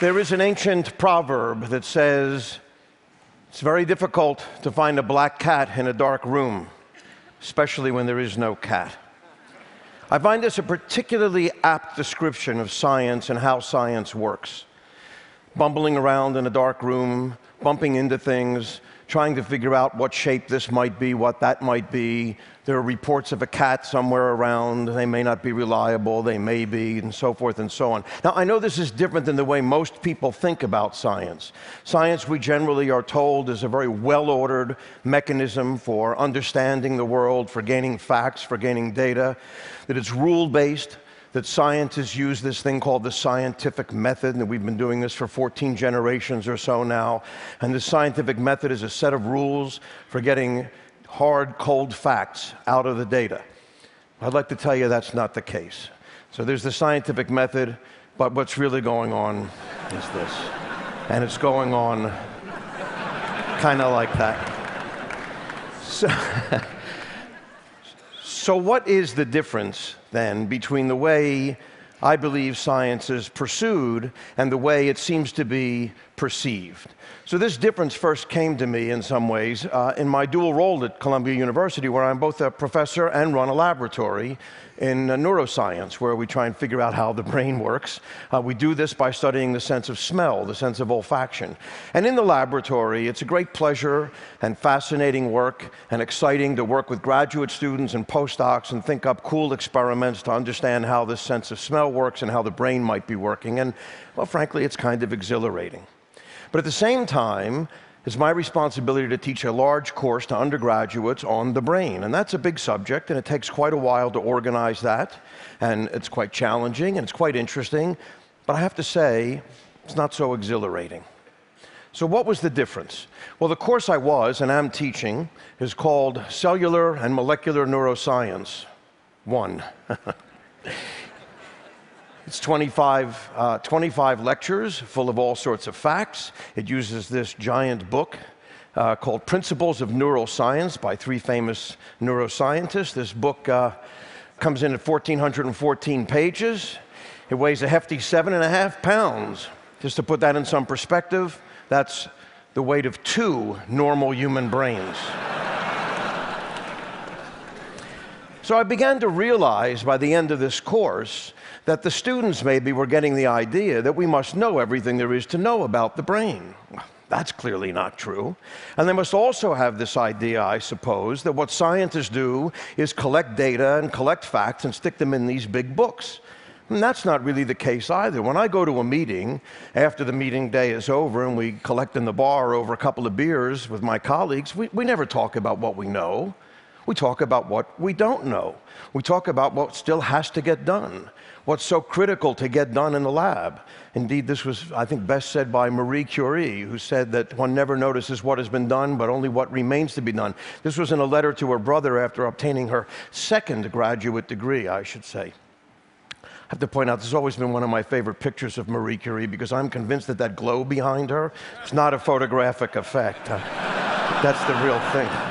There is an ancient proverb that says, It's very difficult to find a black cat in a dark room, especially when there is no cat. I find this a particularly apt description of science and how science works. Bumbling around in a dark room, bumping into things, trying to figure out what shape this might be, what that might be. There are reports of a cat somewhere around. They may not be reliable, they may be, and so forth and so on. Now, I know this is different than the way most people think about science. Science, we generally are told, is a very well ordered mechanism for understanding the world, for gaining facts, for gaining data, that it's rule based that scientists use this thing called the scientific method, and we've been doing this for 14 generations or so now. And the scientific method is a set of rules for getting hard, cold facts out of the data. I'd like to tell you that's not the case. So there's the scientific method, but what's really going on is this. And it's going on kind of like that. So, so, what is the difference then between the way I believe science is pursued and the way it seems to be perceived. So, this difference first came to me in some ways uh, in my dual role at Columbia University, where I'm both a professor and run a laboratory in uh, neuroscience, where we try and figure out how the brain works. Uh, we do this by studying the sense of smell, the sense of olfaction. And in the laboratory, it's a great pleasure and fascinating work and exciting to work with graduate students and postdocs and think up cool experiments to understand how this sense of smell works and how the brain might be working. And, well, frankly, it's kind of exhilarating. But at the same time, it's my responsibility to teach a large course to undergraduates on the brain. And that's a big subject, and it takes quite a while to organize that. And it's quite challenging, and it's quite interesting. But I have to say, it's not so exhilarating. So, what was the difference? Well, the course I was and am teaching is called Cellular and Molecular Neuroscience 1. It's 25, uh, 25 lectures full of all sorts of facts. It uses this giant book uh, called Principles of Neuroscience by three famous neuroscientists. This book uh, comes in at 1,414 pages. It weighs a hefty seven and a half pounds. Just to put that in some perspective, that's the weight of two normal human brains. So I began to realize by the end of this course that the students maybe were getting the idea that we must know everything there is to know about the brain. That's clearly not true. And they must also have this idea, I suppose, that what scientists do is collect data and collect facts and stick them in these big books. And that's not really the case either. When I go to a meeting, after the meeting day is over and we collect in the bar over a couple of beers with my colleagues, we, we never talk about what we know. We talk about what we don't know. We talk about what still has to get done what's so critical to get done in the lab. Indeed, this was, I think, best said by Marie Curie, who said that one never notices what has been done, but only what remains to be done. This was in a letter to her brother after obtaining her second graduate degree, I should say. I have to point out, this has always been one of my favorite pictures of Marie Curie because I'm convinced that that glow behind her is not a photographic effect. That's the real thing.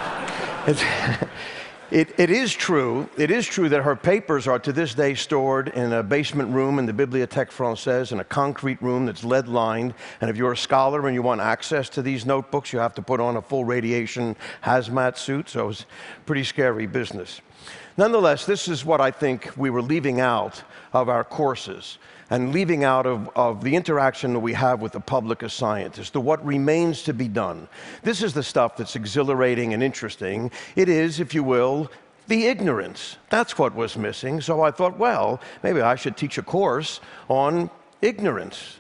It, it is true, it is true that her papers are to this day stored in a basement room in the Bibliothèque Française in a concrete room that's lead lined. And if you're a scholar and you want access to these notebooks, you have to put on a full radiation hazmat suit. So it's pretty scary business. Nonetheless, this is what I think we were leaving out of our courses and leaving out of, of the interaction that we have with the public as scientists, the what remains to be done. This is the stuff that's exhilarating and interesting. It is, if you will, the ignorance. That's what was missing. So I thought, well, maybe I should teach a course on ignorance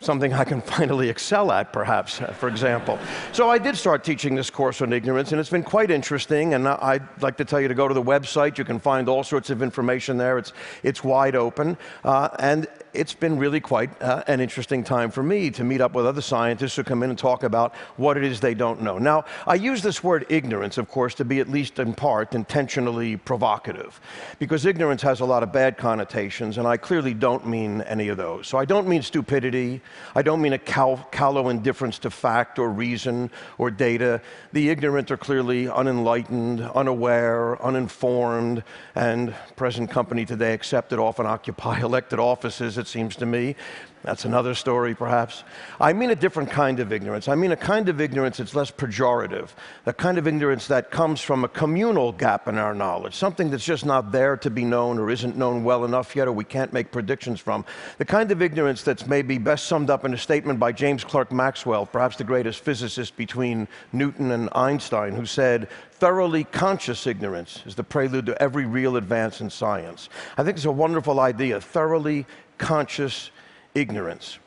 something I can finally excel at, perhaps, uh, for example. So I did start teaching this course on ignorance, and it's been quite interesting. And I'd like to tell you to go to the website. You can find all sorts of information there. It's, it's wide open. Uh, and it's been really quite uh, an interesting time for me to meet up with other scientists who come in and talk about what it is they don't know. Now, I use this word ignorance, of course, to be at least in part intentionally provocative, because ignorance has a lot of bad connotations, and I clearly don't mean any of those. So I don't mean stupidity, I don't mean a cal- callow indifference to fact or reason or data. The ignorant are clearly unenlightened, unaware, uninformed, and present company today, that often occupy elected offices it seems to me. That's another story, perhaps. I mean a different kind of ignorance. I mean a kind of ignorance that's less pejorative, the kind of ignorance that comes from a communal gap in our knowledge, something that's just not there to be known or isn't known well enough yet or we can't make predictions from. The kind of ignorance that's maybe best summed up in a statement by James Clerk Maxwell, perhaps the greatest physicist between Newton and Einstein, who said, thoroughly conscious ignorance is the prelude to every real advance in science. I think it's a wonderful idea, thoroughly conscious ignorance.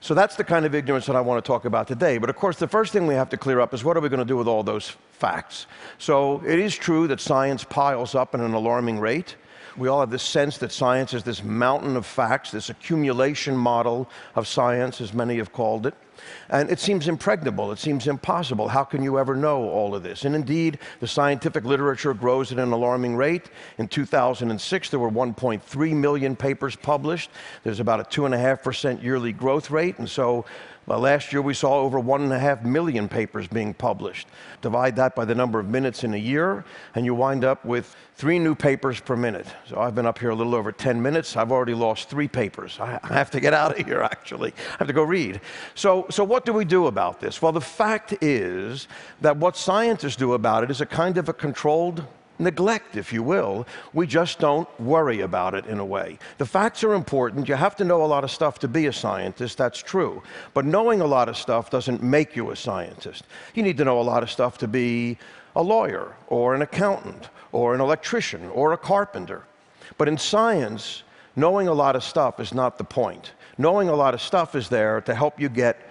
So that's the kind of ignorance that I want to talk about today. But of course, the first thing we have to clear up is what are we going to do with all those facts? So it is true that science piles up at an alarming rate. We all have this sense that science is this mountain of facts, this accumulation model of science, as many have called it. And it seems impregnable, it seems impossible. How can you ever know all of this? And indeed, the scientific literature grows at an alarming rate. In 2006, there were 1.3 million papers published. There's about a 2.5% yearly growth rate. And so well, last year we saw over one and a half million papers being published. Divide that by the number of minutes in a year, and you wind up with three new papers per minute. So I've been up here a little over 10 minutes. I've already lost three papers. I have to get out of here, actually. I have to go read. So, so what do we do about this? Well, the fact is that what scientists do about it is a kind of a controlled neglect, if you will. We just don't worry about it in a way. The facts are important. You have to know a lot of stuff to be a scientist, that's true. But knowing a lot of stuff doesn't make you a scientist. You need to know a lot of stuff to be a lawyer, or an accountant, or an electrician, or a carpenter. But in science, knowing a lot of stuff is not the point. Knowing a lot of stuff is there to help you get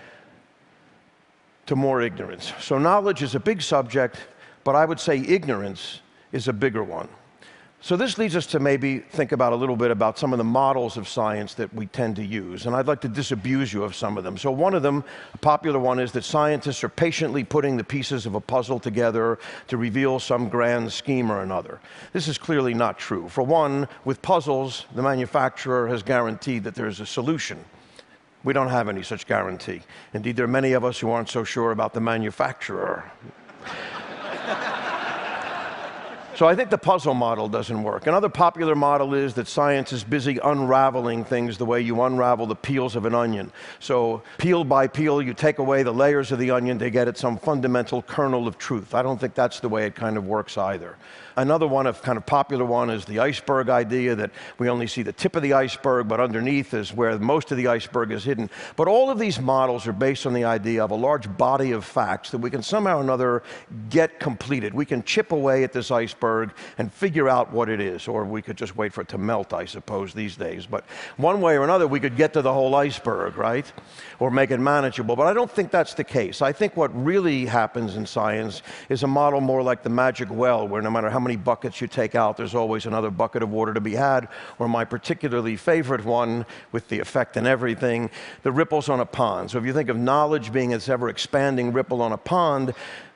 to more ignorance. So, knowledge is a big subject, but I would say ignorance is a bigger one. So this leads us to maybe think about a little bit about some of the models of science that we tend to use, and I'd like to disabuse you of some of them. So one of them, a popular one, is that scientists are patiently putting the pieces of a puzzle together to reveal some grand scheme or another. This is clearly not true. For one, with puzzles, the manufacturer has guaranteed that there's a solution. We don't have any such guarantee. Indeed, there are many of us who aren't so sure about the manufacturer. So I think the puzzle model doesn't work. Another popular model is that science is busy unraveling things the way you unravel the peels of an onion. So peel by peel, you take away the layers of the onion to get at some fundamental kernel of truth. I don't think that's the way it kind of works either. Another one, a kind of popular one, is the iceberg idea that we only see the tip of the iceberg, but underneath is where most of the iceberg is hidden. But all of these models are based on the idea of a large body of facts that we can somehow or another get completed. We can chip away at this iceberg and figure out what it is, or we could just wait for it to melt, I suppose, these days. But one way or another, we could get to the whole iceberg, right? Or make it manageable. But I don't think that's the case. I think what really happens in science is a model more like the magic well, where no matter how many buckets you take out, there's always another bucket of water to be had. Or my particularly favorite one, with the effect and everything, the ripples on a pond. So if you think of knowledge being this ever expanding ripple on a pond,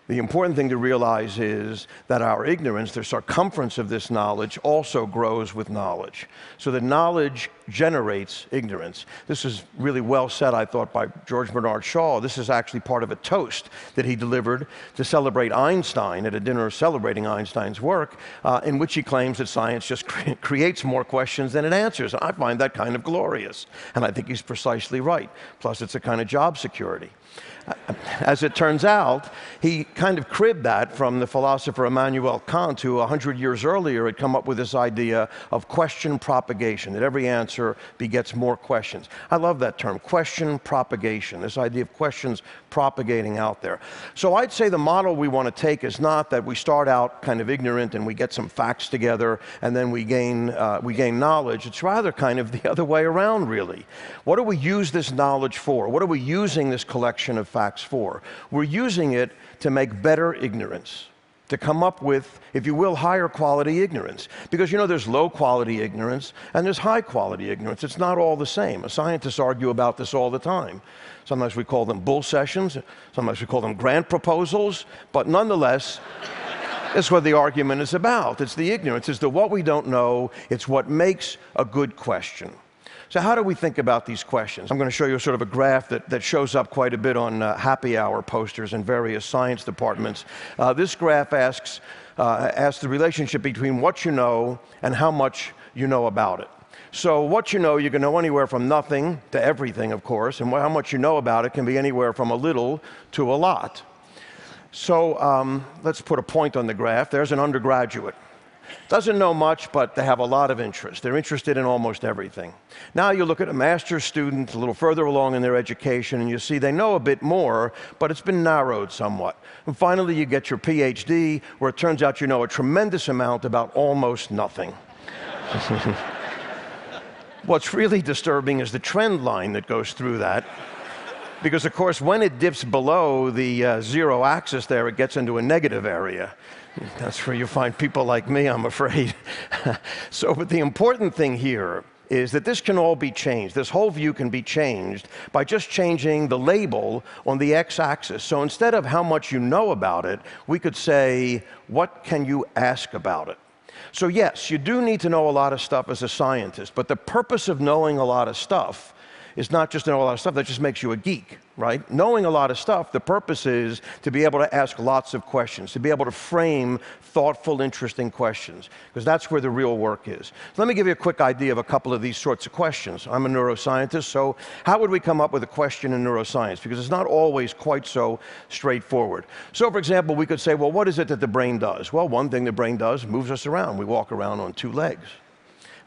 the important thing to realize is that our ignorance, the circumference of this knowledge, also grows with knowledge. So the knowledge generates ignorance. This is really well said, I thought, by George Bernard Shaw. This is actually part of a toast that he delivered to celebrate Einstein at a dinner celebrating Einstein's work, uh, in which he claims that science just cre- creates more questions than it answers. I find that kind of glorious. And I think he's precisely right. Plus, it's a kind of job security. As it turns out, he kind of cribbed that from the philosopher Immanuel Kant, who 100 years earlier had come up with this idea of question propagation, that every answer begets more questions. I love that term, question propagation, this idea of questions propagating out there. So I'd say the model we want to take is not that we start out kind of ignorant and we get some facts together and then we gain, uh, we gain knowledge. It's rather kind of the other way around, really. What do we use this knowledge for? What are we using this collection of facts for? We're using it to make better ignorance to come up with, if you will, higher quality ignorance. Because you know, there's low quality ignorance and there's high quality ignorance. It's not all the same. Scientists argue about this all the time. Sometimes we call them bull sessions, sometimes we call them grant proposals, but nonetheless, that's what the argument is about. It's the ignorance, it's the what we don't know, it's what makes a good question. So, how do we think about these questions? I'm going to show you sort of a graph that, that shows up quite a bit on uh, happy hour posters in various science departments. Uh, this graph asks, uh, asks the relationship between what you know and how much you know about it. So, what you know, you can know anywhere from nothing to everything, of course, and how much you know about it can be anywhere from a little to a lot. So, um, let's put a point on the graph. There's an undergraduate. Doesn't know much, but they have a lot of interest. They're interested in almost everything. Now you look at a master's student a little further along in their education, and you see they know a bit more, but it's been narrowed somewhat. And finally, you get your PhD, where it turns out you know a tremendous amount about almost nothing. What's really disturbing is the trend line that goes through that. Because, of course, when it dips below the uh, zero axis there, it gets into a negative area. That's where you find people like me, I'm afraid. so, but the important thing here is that this can all be changed. This whole view can be changed by just changing the label on the x axis. So instead of how much you know about it, we could say, what can you ask about it? So, yes, you do need to know a lot of stuff as a scientist, but the purpose of knowing a lot of stuff is not just know a lot of stuff, that just makes you a geek, right? Knowing a lot of stuff, the purpose is to be able to ask lots of questions, to be able to frame thoughtful, interesting questions, because that's where the real work is. So let me give you a quick idea of a couple of these sorts of questions. I'm a neuroscientist, so how would we come up with a question in neuroscience? Because it's not always quite so straightforward. So, for example, we could say, well, what is it that the brain does? Well, one thing the brain does moves us around. We walk around on two legs.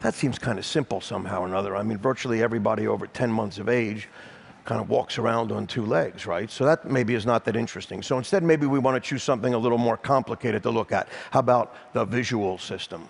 That seems kind of simple somehow or another. I mean, virtually everybody over 10 months of age kind of walks around on two legs, right? So that maybe is not that interesting. So instead, maybe we want to choose something a little more complicated to look at. How about the visual system?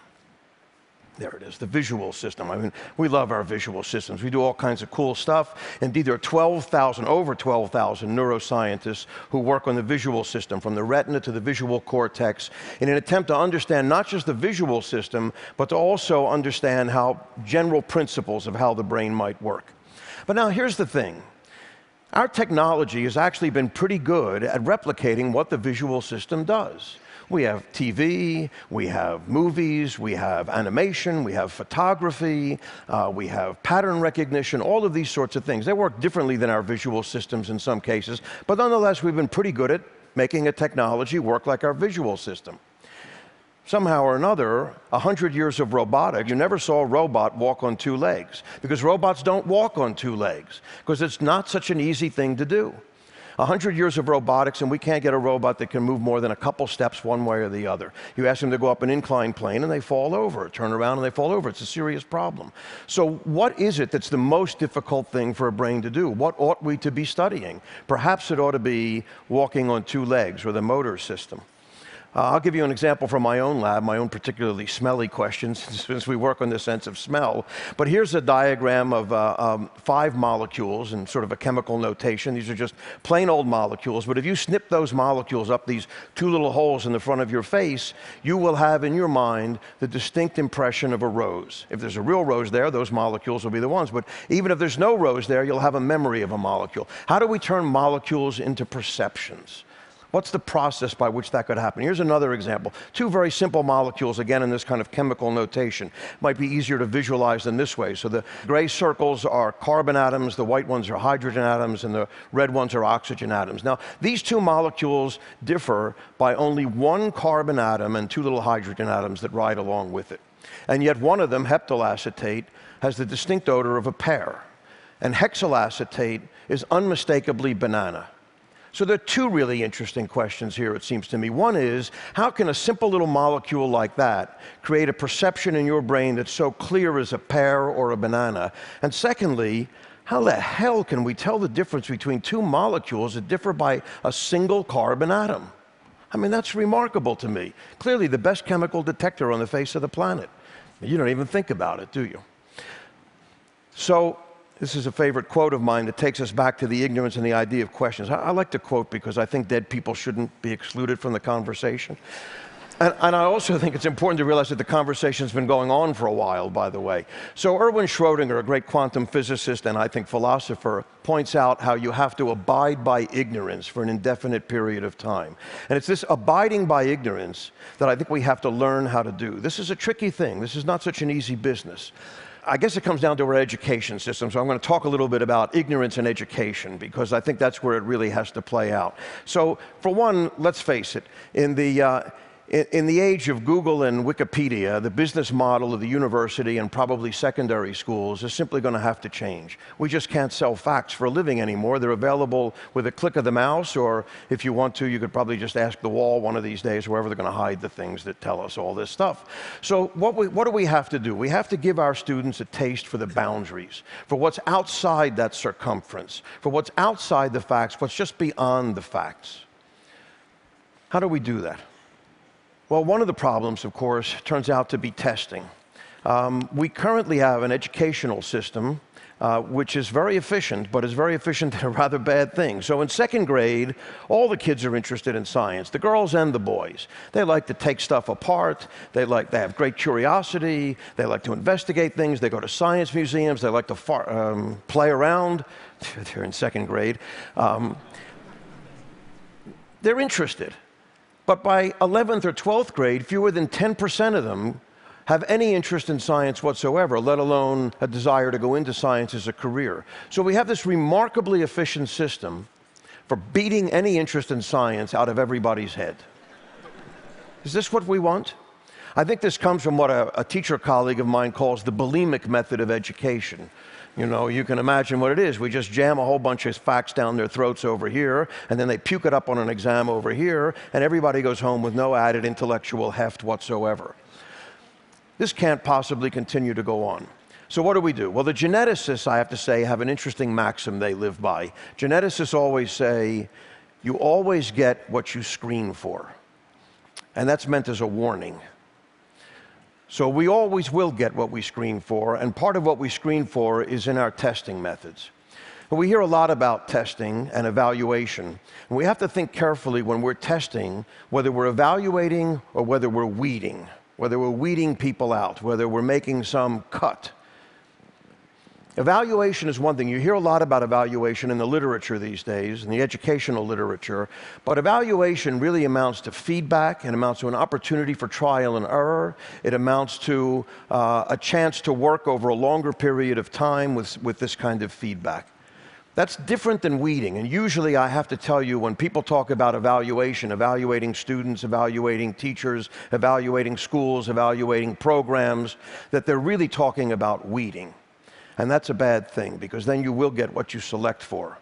There it is, the visual system. I mean, we love our visual systems. We do all kinds of cool stuff. Indeed, there are 12,000, over 12,000 neuroscientists who work on the visual system, from the retina to the visual cortex, in an attempt to understand not just the visual system, but to also understand how general principles of how the brain might work. But now here's the thing. Our technology has actually been pretty good at replicating what the visual system does. We have TV, we have movies, we have animation, we have photography, uh, we have pattern recognition, all of these sorts of things. They work differently than our visual systems in some cases, but nonetheless, we've been pretty good at making a technology work like our visual system. Somehow or another, a hundred years of robotics, you never saw a robot walk on two legs because robots don't walk on two legs because it's not such an easy thing to do. 100 years of robotics, and we can't get a robot that can move more than a couple steps one way or the other. You ask them to go up an inclined plane, and they fall over. Turn around, and they fall over. It's a serious problem. So, what is it that's the most difficult thing for a brain to do? What ought we to be studying? Perhaps it ought to be walking on two legs or the motor system. Uh, I'll give you an example from my own lab, my own particularly smelly questions, since we work on the sense of smell. But here's a diagram of uh, um, five molecules in sort of a chemical notation. These are just plain old molecules, but if you snip those molecules up these two little holes in the front of your face, you will have in your mind the distinct impression of a rose. If there's a real rose there, those molecules will be the ones. But even if there's no rose there, you'll have a memory of a molecule. How do we turn molecules into perceptions? What's the process by which that could happen? Here's another example. Two very simple molecules, again in this kind of chemical notation. Might be easier to visualize than this way. So the gray circles are carbon atoms, the white ones are hydrogen atoms, and the red ones are oxygen atoms. Now, these two molecules differ by only one carbon atom and two little hydrogen atoms that ride along with it. And yet one of them, heptyl acetate, has the distinct odor of a pear. And hexyl acetate is unmistakably banana. So there are two really interesting questions here, it seems to me. One is, how can a simple little molecule like that create a perception in your brain that's so clear as a pear or a banana? And secondly, how the hell can we tell the difference between two molecules that differ by a single carbon atom? I mean, that's remarkable to me. Clearly, the best chemical detector on the face of the planet. You don't even think about it, do you? So, this is a favorite quote of mine that takes us back to the ignorance and the idea of questions. I, I like to quote because I think dead people shouldn't be excluded from the conversation. And, and, I also think it's important to realize that the conversation's been going on for a while, by the way. So, Erwin Schrödinger, a great quantum physicist and I think philosopher, points out how you have to abide by ignorance for an indefinite period of time. And it's this abiding by ignorance that I think we have to learn how to do. This is a tricky thing, this is not such an easy business. I guess it comes down to our education system. So I'm going to talk a little bit about ignorance and education because I think that's where it really has to play out. So, for one, let's face it, in the uh, in, the age of Google and Wikipedia, the business model of the university and probably secondary schools is simply going to have to change. We just can't sell facts for a living anymore. They're available with a click of the mouse, or if you want to, you could probably just ask the wall one of these days, wherever they're going to hide the things that tell us all this stuff. So, what, we, what do we have to do? We have to give our students a taste for the boundaries, for what's outside that circumference, for what's outside the facts, what's just beyond the facts. How do we do that? Well, one of the problems, of course, turns out to be testing. Um, we currently have an educational system uh, which is very efficient, but is very efficient in a rather bad thing. So in second grade, all the kids are interested in science, the girls and the boys. They like to take stuff apart. They like they have great curiosity. They like to investigate things. They go to science museums. They like to far, um, play around. They're in second grade. Um, they're interested. But by 11th or 12th grade, fewer than 10% of them have any interest in science whatsoever, let alone a desire to go into science as a career. So we have this remarkably efficient system for beating any interest in science out of everybody's head. Is this what we want? I think this comes from what a, a teacher colleague of mine calls the bulimic method of education. You know, you can imagine what it is. We just jam a whole bunch of facts down their throats over here, and then they puke it up on an exam over here, and everybody goes home with no added intellectual heft whatsoever. This can't possibly continue to go on. So, what do we do? Well, the geneticists, I have to say, have an interesting maxim they live by. Geneticists always say, you always get what you screen for. And that's meant as a warning. So we always will get what we screen for, and part of what we screen for is in our testing methods. We hear a lot about testing and evaluation, and we have to think carefully when we're testing whether we're evaluating or whether we're weeding, whether we're weeding people out, whether we're making some cut. Evaluation is one thing. You hear a lot about evaluation in the literature these days, in the educational literature, but evaluation really amounts to feedback, it amounts to an opportunity for trial and error, it amounts to uh, a chance to work over a longer period of time with, with this kind of feedback. That's different than weeding. And usually, I have to tell you, when people talk about evaluation, evaluating students, evaluating teachers, evaluating schools, evaluating programs, that they're really talking about weeding. And that's a bad thing because then you will get what you select for,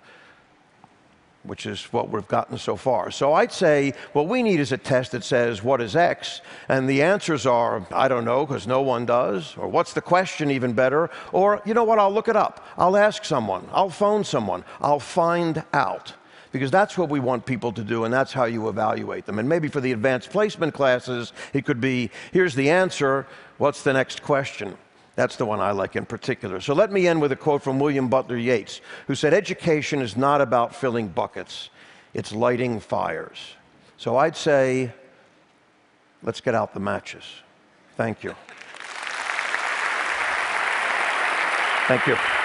which is what we've gotten so far. So I'd say what we need is a test that says, What is X? And the answers are, I don't know, because no one does. Or what's the question, even better? Or, you know what, I'll look it up. I'll ask someone. I'll phone someone. I'll find out because that's what we want people to do, and that's how you evaluate them. And maybe for the advanced placement classes, it could be here's the answer, what's the next question? That's the one I like in particular. So let me end with a quote from William Butler Yeats, who said, Education is not about filling buckets, it's lighting fires. So I'd say, let's get out the matches. Thank you. Thank you.